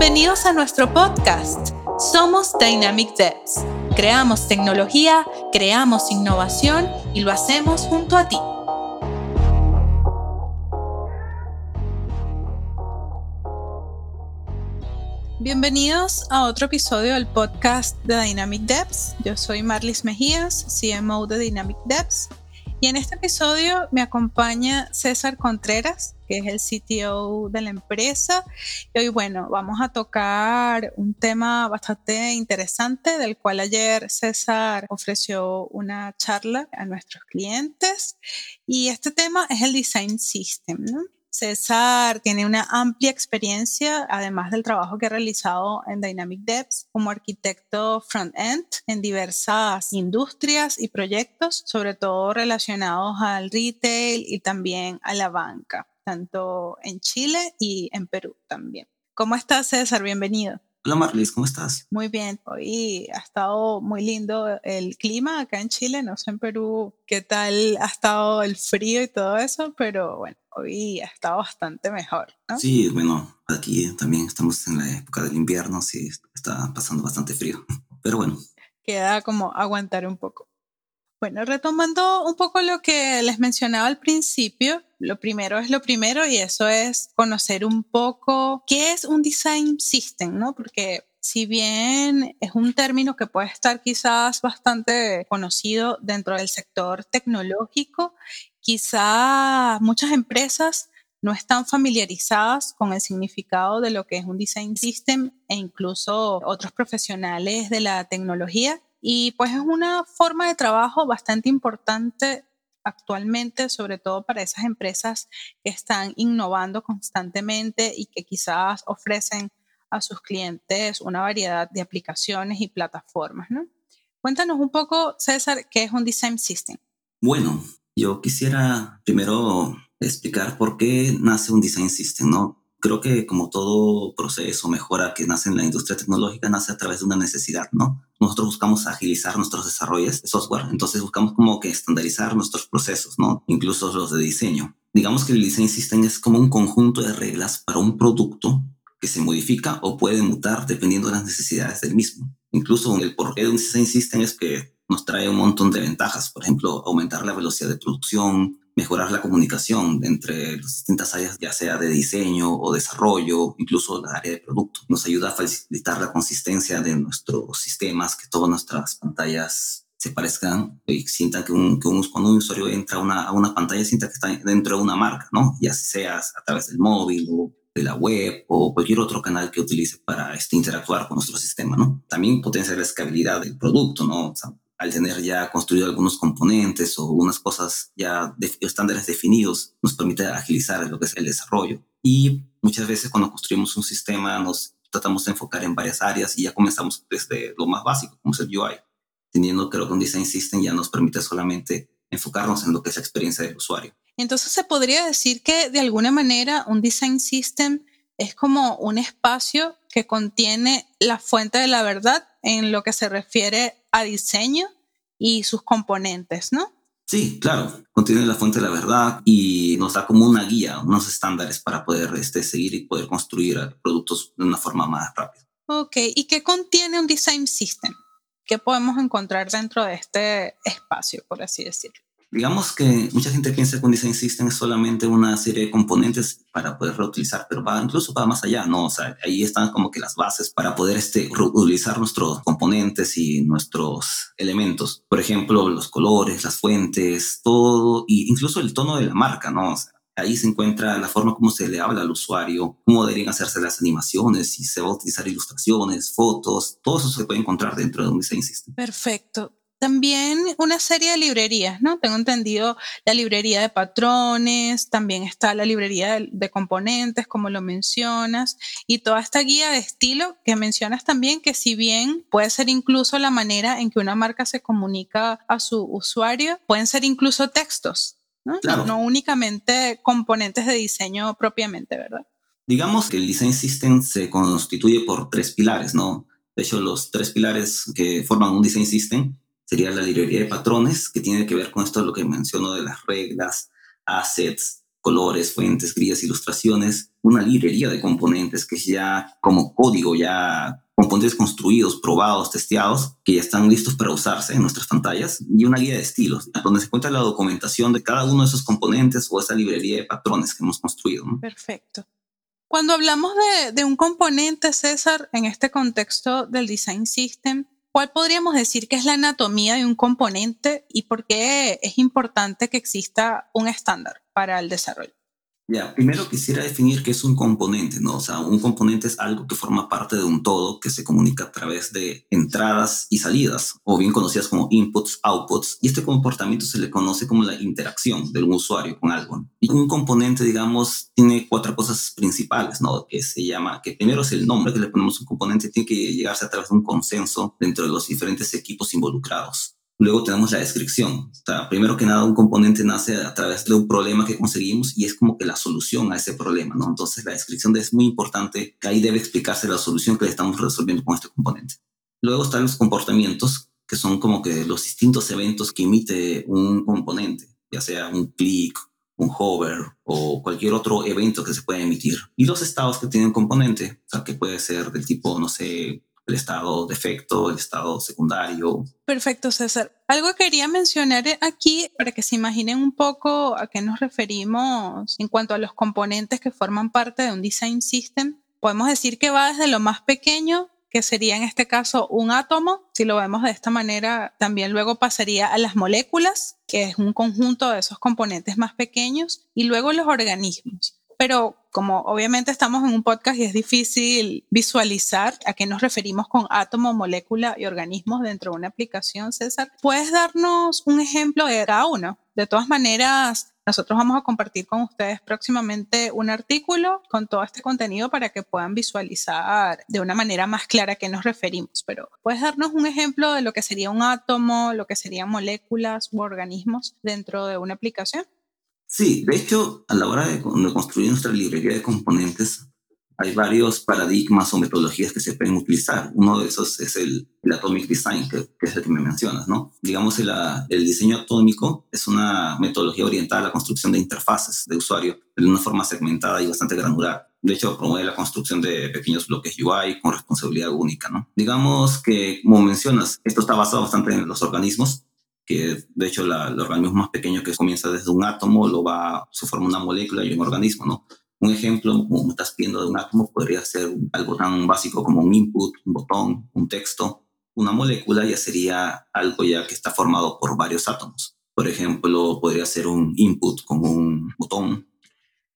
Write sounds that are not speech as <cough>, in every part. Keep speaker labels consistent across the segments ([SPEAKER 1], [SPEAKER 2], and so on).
[SPEAKER 1] Bienvenidos a nuestro podcast. Somos Dynamic Devs. Creamos tecnología, creamos innovación y lo hacemos junto a ti. Bienvenidos a otro episodio del podcast de Dynamic Devs. Yo soy Marlis Mejías, CMO de Dynamic Devs. Y en este episodio me acompaña César Contreras, que es el CTO de la empresa. Y hoy, bueno, vamos a tocar un tema bastante interesante del cual ayer César ofreció una charla a nuestros clientes. Y este tema es el Design System, ¿no? César tiene una amplia experiencia, además del trabajo que ha realizado en Dynamic Devs como arquitecto front-end en diversas industrias y proyectos, sobre todo relacionados al retail y también a la banca, tanto en Chile y en Perú también. ¿Cómo estás, César? Bienvenido.
[SPEAKER 2] Hola Marlis, ¿cómo estás?
[SPEAKER 1] Muy bien, hoy ha estado muy lindo el clima acá en Chile, no sé en Perú qué tal ha estado el frío y todo eso, pero bueno, hoy ha estado bastante mejor. ¿no?
[SPEAKER 2] Sí, bueno, aquí también estamos en la época del invierno, sí, está pasando bastante frío, <laughs> pero bueno.
[SPEAKER 1] Queda como aguantar un poco. Bueno, retomando un poco lo que les mencionaba al principio, lo primero es lo primero y eso es conocer un poco qué es un design system, ¿no? Porque si bien es un término que puede estar quizás bastante conocido dentro del sector tecnológico, quizás muchas empresas no están familiarizadas con el significado de lo que es un design system e incluso otros profesionales de la tecnología y pues es una forma de trabajo bastante importante actualmente, sobre todo para esas empresas que están innovando constantemente y que quizás ofrecen a sus clientes una variedad de aplicaciones y plataformas. ¿no? Cuéntanos un poco, César, qué es un Design System.
[SPEAKER 2] Bueno, yo quisiera primero explicar por qué nace un Design System, ¿no? Creo que como todo proceso, mejora que nace en la industria tecnológica, nace a través de una necesidad, ¿no? Nosotros buscamos agilizar nuestros desarrollos de software, entonces buscamos como que estandarizar nuestros procesos, ¿no? Incluso los de diseño. Digamos que el Design System es como un conjunto de reglas para un producto que se modifica o puede mutar dependiendo de las necesidades del mismo. Incluso el porqué de un Design System es que nos trae un montón de ventajas, por ejemplo, aumentar la velocidad de producción, mejorar la comunicación entre las distintas áreas, ya sea de diseño o desarrollo, incluso la área de producto. Nos ayuda a facilitar la consistencia de nuestros sistemas, que todas nuestras pantallas se parezcan y sientan que, un, cuando un usuario entra a una, pantalla, sienta que está dentro de una marca, ¿no? Ya sea a través del móvil o de la web o cualquier otro canal que utilice para este, interactuar con nuestro sistema, ¿no? También potencia la escalabilidad del producto, ¿no? O sea, al tener ya construido algunos componentes o unas cosas ya de, estándares definidos, nos permite agilizar lo que es el desarrollo. Y muchas veces cuando construimos un sistema nos tratamos de enfocar en varias áreas y ya comenzamos desde lo más básico, como es el UI. Teniendo creo que un Design System ya nos permite solamente enfocarnos en lo que es la experiencia del usuario.
[SPEAKER 1] Entonces se podría decir que de alguna manera un Design System es como un espacio que contiene la fuente de la verdad en lo que se refiere a diseño y sus componentes, ¿no?
[SPEAKER 2] Sí, claro, contiene la fuente de la verdad y nos da como una guía, unos estándares para poder este, seguir y poder construir productos de una forma más rápida.
[SPEAKER 1] Ok, ¿y qué contiene un design system? ¿Qué podemos encontrar dentro de este espacio, por así decirlo?
[SPEAKER 2] Digamos que mucha gente piensa que un design system es solamente una serie de componentes para poder reutilizar, pero va, incluso va más allá, ¿no? O sea, ahí están como que las bases para poder este, reutilizar nuestros componentes y nuestros elementos. Por ejemplo, los colores, las fuentes, todo, e incluso el tono de la marca, ¿no? O sea, ahí se encuentra la forma como se le habla al usuario, cómo deberían hacerse las animaciones, si se va a utilizar ilustraciones, fotos, todo eso se puede encontrar dentro de un design system.
[SPEAKER 1] Perfecto también una serie de librerías, ¿no? Tengo entendido la librería de patrones, también está la librería de, componentes, como lo mencionas, y toda esta guía de estilo que mencionas también, que si bien puede ser incluso la manera en que una marca se comunica a su usuario, pueden ser incluso textos, ¿no? No únicamente componentes de diseño propiamente, ¿verdad?
[SPEAKER 2] Digamos que el Design System se constituye por tres pilares, ¿no? De hecho, los tres pilares que forman un Design System sería la librería de patrones, que tiene que ver con esto, lo que menciono de las reglas, assets, colores, fuentes, grillas, ilustraciones, una librería de componentes que ya como código, ya componentes construidos, probados, testeados, que ya están listos para usarse en nuestras pantallas, y una guía de estilos, donde se encuentra la documentación de cada uno de esos componentes o esa librería de patrones que hemos construido.
[SPEAKER 1] Perfecto. Cuando hablamos de, de un componente, César, en este contexto del design system, ¿cuál podríamos decir que es la anatomía de un componente y por qué es importante que exista un estándar para el desarrollo?
[SPEAKER 2] Ya, primero quisiera definir qué es un componente, ¿no? O sea, un componente es algo que forma parte de un todo que se comunica a través de entradas y salidas, o bien conocidas como inputs, outputs, y este comportamiento se le conoce como la interacción del usuario con algo. Y un componente, digamos, tiene cuatro cosas principales, ¿no? Que se llama, que primero es el nombre que le ponemos a un componente, tiene que llegarse a través de un consenso dentro de los diferentes equipos involucrados. Luego tenemos la descripción. O primero que nada, un componente nace a través de un problema que conseguimos y es como que la solución a ese problema, ¿no? Entonces, la descripción es muy importante. Ahí debe explicarse la solución que estamos resolviendo con este componente. Luego están los comportamientos, que son como que los distintos eventos que emite un componente, ya sea un clic, un hover o cualquier otro evento que se pueda emitir. Y los estados que tiene un componente, o sea, que puede ser del tipo, no sé, el estado de efecto, el estado secundario.
[SPEAKER 1] Perfecto, César. Algo que quería mencionar aquí para que se imaginen un poco a qué nos referimos en cuanto a los componentes que forman parte de un design system. Podemos decir que va desde lo más pequeño, que sería en este caso un átomo. Si lo vemos de esta manera, también luego pasaría a las moléculas, que es un conjunto de esos componentes más pequeños, y luego los organismos pero como obviamente estamos en un podcast y es difícil visualizar a qué nos referimos con átomo, molécula y organismos dentro de una aplicación, César, ¿puedes darnos un ejemplo de cada uno? De todas maneras, nosotros vamos a compartir con ustedes próximamente un artículo con todo este contenido para que puedan visualizar de una manera más clara a qué nos referimos. Pero ¿puedes darnos un ejemplo de lo que sería un átomo, lo que serían moléculas u organismos dentro de una aplicación?
[SPEAKER 2] Sí, de hecho, a la hora de, construir nuestra librería de componentes, hay varios paradigmas o metodologías que se pueden utilizar. Uno de esos es el, Atomic Design, que, es el que me mencionas, ¿no? Digamos, el, el, diseño atómico es una metodología orientada a la construcción de interfaces de usuario de una forma segmentada y bastante granular. De hecho, promueve la construcción de pequeños bloques UI con responsabilidad única, ¿no? Digamos que, como mencionas, esto está basado bastante en los organismos, que de hecho la, el organismo más pequeño que comienza desde un átomo, lo va, se forma una molécula y un organismo, ¿no? Un ejemplo, como estás pidiendo de un átomo, podría ser algo tan básico como un input, un botón, un texto. Una molécula ya sería algo ya que está formado por varios átomos. Por ejemplo, podría ser un input como un botón.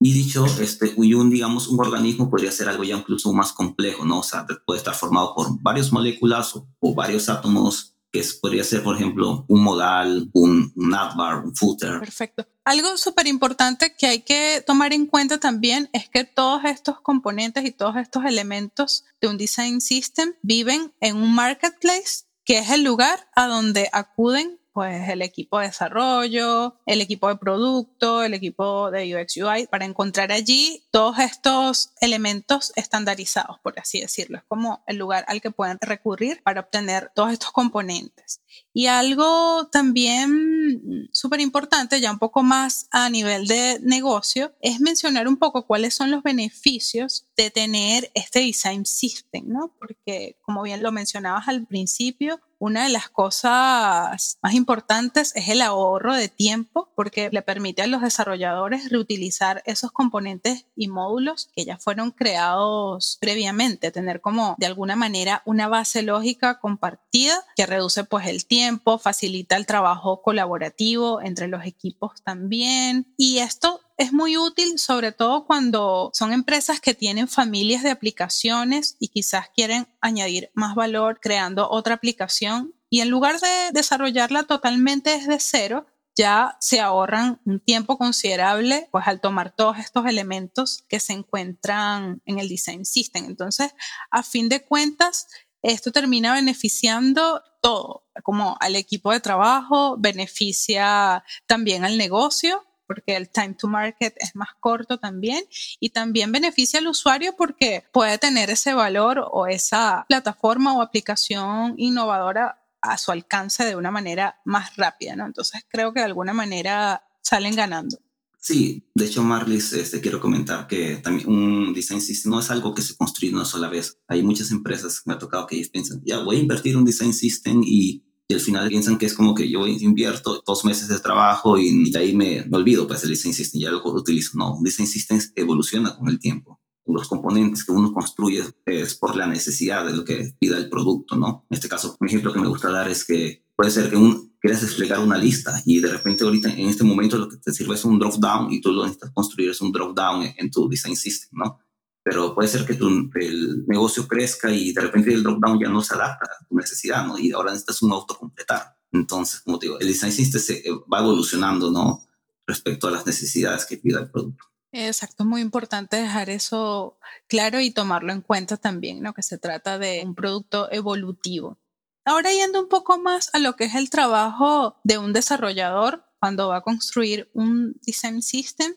[SPEAKER 2] Y dicho, este, un, digamos, un organismo podría ser algo ya incluso más complejo, ¿no? O sea, puede estar formado por varias moléculas o varios átomos que podría ser, por ejemplo, un modal, un, un advar, un footer.
[SPEAKER 1] Perfecto. Algo súper importante que hay que tomar en cuenta también es que todos estos componentes y todos estos elementos de un design system viven en un marketplace, que es el lugar a donde acuden pues el equipo de desarrollo, el equipo de producto, el equipo de UX UI, para encontrar allí todos estos elementos estandarizados, por así decirlo. Es como el lugar al que pueden recurrir para obtener todos estos componentes. Y algo también súper importante, ya un poco más a nivel de negocio, es mencionar un poco cuáles son los beneficios de tener este design system, ¿no? Porque como bien lo mencionabas al principio, una de las cosas más importantes es el ahorro de tiempo porque le permite a los desarrolladores reutilizar esos componentes y módulos que ya fueron creados previamente, tener como de alguna manera una base lógica compartida que reduce pues el tiempo, facilita el trabajo colaborativo entre los equipos también. Y esto es muy útil, sobre todo cuando son empresas que tienen familias de aplicaciones y quizás quieren añadir más valor creando otra aplicación y en lugar de desarrollarla totalmente desde cero, ya se ahorran un tiempo considerable pues al tomar todos estos elementos que se encuentran en el design system. Entonces, a fin de cuentas, esto termina beneficiando todo, como al equipo de trabajo, beneficia también al negocio porque el time to market es más corto también y también beneficia al usuario porque puede tener ese valor o esa plataforma o aplicación innovadora a su alcance de una manera más rápida, ¿no? Entonces creo que de alguna manera salen ganando.
[SPEAKER 2] Sí, de hecho, Marlis, este, quiero comentar que también un design system no es algo que se construye una sola vez. Hay muchas empresas que me ha tocado que ellos piensan, ya voy a invertir un design system y, al final piensan que es como que yo invierto dos meses de trabajo y, de ahí me, olvido, pues el design system ya lo utilizo. No, design system evoluciona con el tiempo los componentes que uno construye es por la necesidad de lo que pida el producto, ¿no? En este caso, un ejemplo que me gusta dar es que puede ser que un, quieras desplegar una lista y de repente ahorita en este momento lo que te sirve es un drop down y tú lo necesitas construir es un drop down en, tu design system, ¿no? Pero puede ser que tu, el negocio crezca y de repente el drop down ya no se adapta a tu necesidad, ¿no? Y ahora necesitas un autocompletar. Entonces, como te digo, el design system se va evolucionando, ¿no? Respecto a las necesidades que pida el producto.
[SPEAKER 1] Exacto, muy importante dejar eso claro y tomarlo en cuenta también, ¿no? Que se trata de un producto evolutivo. Ahora yendo un poco más a lo que es el trabajo de un desarrollador cuando va a construir un design system,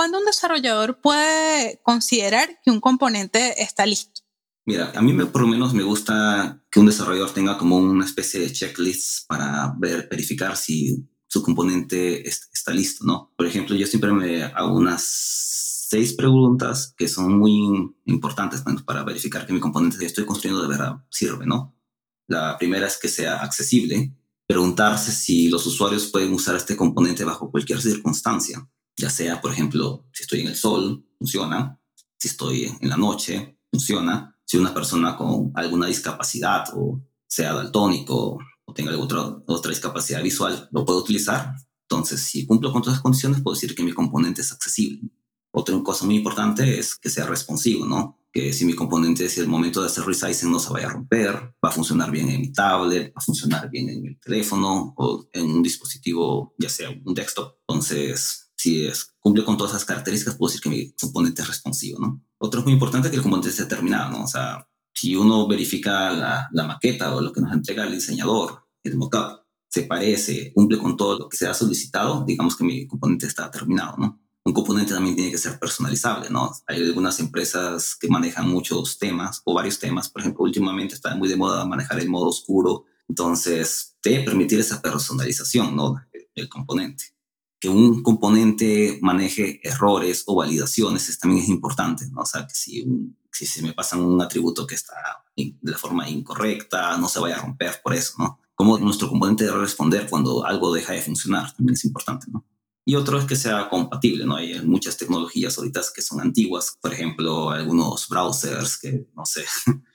[SPEAKER 1] ¿cuándo un desarrollador puede considerar que un componente está listo?
[SPEAKER 2] Mira, a mí me, por lo menos me gusta que un desarrollador tenga como una especie de checklist para ver, verificar si su componente está listo, ¿no? Por ejemplo, yo siempre me hago unas seis preguntas que son muy importantes para verificar que mi componente que estoy construyendo de verdad sirve, ¿no? La primera es que sea accesible, preguntarse si los usuarios pueden usar este componente bajo cualquier circunstancia, ya sea, por ejemplo, si estoy en el sol, funciona, si estoy en la noche, funciona, si una persona con alguna discapacidad o sea daltónico o tenga alguna otra, discapacidad visual, lo puedo utilizar. Entonces, si cumplo con todas las condiciones, puedo decir que mi componente es accesible. Otra cosa muy importante es que sea responsivo, ¿no? que si mi componente, si el momento de hacer resizing no se vaya a romper, va a funcionar bien en mi tablet, va a funcionar bien en el teléfono o en un dispositivo, ya sea un desktop. Entonces, si es, cumple con todas esas características, puedo decir que mi componente es responsivo, ¿no? Otro es muy importante que el componente esté terminado, ¿no? O sea, si uno verifica la, la maqueta o lo que nos entrega el diseñador, el mockup, se parece, cumple con todo lo que se ha solicitado, digamos que mi componente está terminado, ¿no? un componente también tiene que ser personalizable, ¿no? Hay algunas empresas que manejan muchos temas o varios temas. Por ejemplo, últimamente está muy de moda manejar el modo oscuro. Entonces, debe permitir esa personalización, ¿no? El componente. Que un componente maneje errores o validaciones también es importante, ¿no? O sea, que si, si se me pasan un atributo que está de la forma incorrecta, no se vaya a romper por eso, ¿no? Cómo nuestro componente debe responder cuando algo deja de funcionar, también es importante, ¿no? y otro es que sea compatible, ¿no? Hay muchas tecnologías ahorita que son antiguas, por ejemplo, algunos browsers que, no sé, <laughs>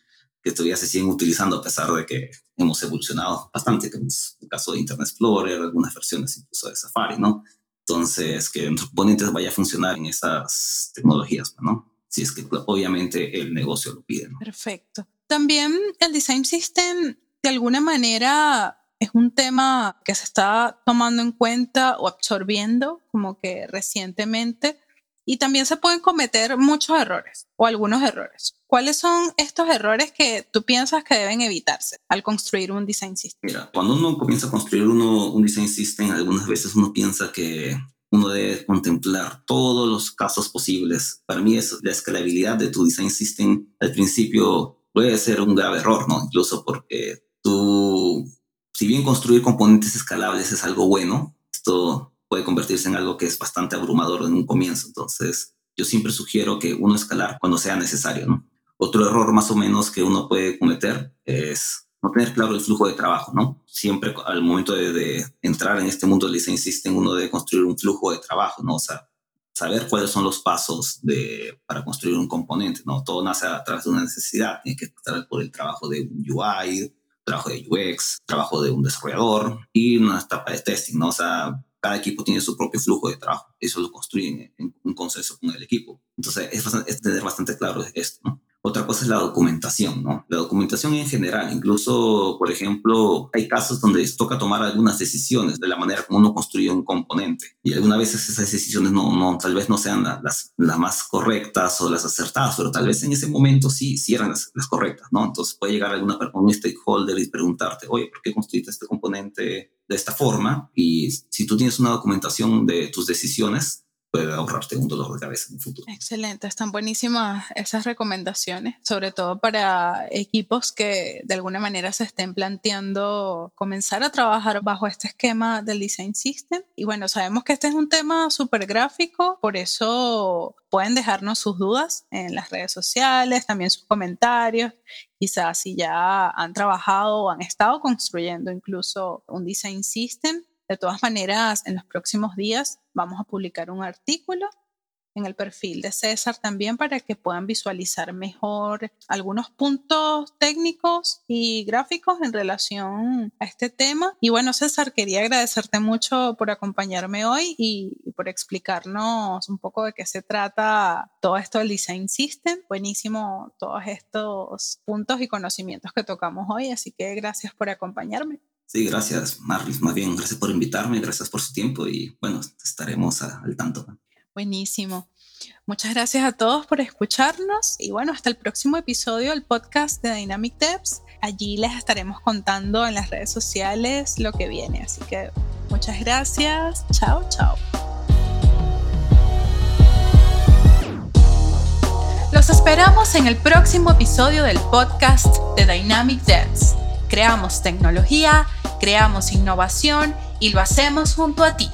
[SPEAKER 2] que todavía se siguen utilizando a pesar de que hemos evolucionado bastante, como es el caso de Internet Explorer, algunas versiones incluso de Safari, ¿no? Entonces, que componentes vaya a funcionar en esas tecnologías, ¿no? Si es que obviamente el negocio lo pide, ¿no?
[SPEAKER 1] Perfecto. También el design system, de alguna manera, es un tema que se está tomando en cuenta o absorbiendo como que recientemente y también se pueden cometer muchos errores o algunos errores. ¿Cuáles son estos errores que tú piensas que deben evitarse al construir un design system?
[SPEAKER 2] Mira, cuando uno comienza a construir uno, un design system, algunas veces uno piensa que uno debe contemplar todos los casos posibles. Para mí es la escalabilidad de tu design system al principio puede ser un grave error, ¿no? Incluso porque tú si bien construir componentes escalables es algo bueno, esto puede convertirse en algo que es bastante abrumador en un comienzo. Entonces, yo siempre sugiero que uno escalar cuando sea necesario, ¿no? Otro error más o menos que uno puede cometer es no tener claro el flujo de trabajo, ¿no? Siempre al momento de, entrar en este mundo del design system, uno debe construir un flujo de trabajo, ¿no? O sea, saber cuáles son los pasos de, para construir un componente, ¿no? Todo nace a través de una necesidad, tiene que estar por el trabajo de un UI, trabajo de UX, trabajo de un desarrollador y una etapa de testing, ¿no? O sea, cada equipo tiene su propio flujo de trabajo. Eso lo construyen en un consenso con el equipo. Entonces, es, es tener bastante claro esto, ¿no? Otra cosa es la documentación, ¿no? La documentación en general, incluso, por ejemplo, hay casos donde toca tomar algunas decisiones de la manera como uno construye un componente. Y algunas veces esas decisiones no, no tal vez no sean las, las más correctas o las acertadas, pero tal vez en ese momento sí, sí eran las, correctas, ¿no? Entonces puede llegar alguna un stakeholder y preguntarte, oye, ¿por qué construiste este componente de esta forma? Y si tú tienes una documentación de tus decisiones, puede ahorrarte un dolor de cabeza en el futuro.
[SPEAKER 1] Excelente, están buenísimas esas recomendaciones, sobre todo para equipos que de alguna manera se estén planteando comenzar a trabajar bajo este esquema del Design System. Y bueno, sabemos que este es un tema súper gráfico, por eso pueden dejarnos sus dudas en las redes sociales, también sus comentarios, quizás si ya han trabajado o han estado construyendo incluso un Design System de todas maneras, en los próximos días vamos a publicar un artículo en el perfil de César también para que puedan visualizar mejor algunos puntos técnicos y gráficos en relación a este tema. Y bueno, César, quería agradecerte mucho por acompañarme hoy y por explicarnos un poco de qué se trata todo esto del Design System. Buenísimo todos estos puntos y conocimientos que tocamos hoy, así que gracias por acompañarme.
[SPEAKER 2] Sí, gracias, Marlis. Más bien, gracias por invitarme, gracias por su tiempo y bueno, estaremos al tanto.
[SPEAKER 1] Buenísimo. Muchas gracias a todos por escucharnos y bueno, hasta el próximo episodio del podcast de Dynamic Devs. Allí les estaremos contando en las redes sociales lo que viene. Así que muchas gracias. Chao, chao. Los esperamos en el próximo episodio del podcast de Dynamic Devs. Creamos tecnología, creamos innovación y lo hacemos junto a ti.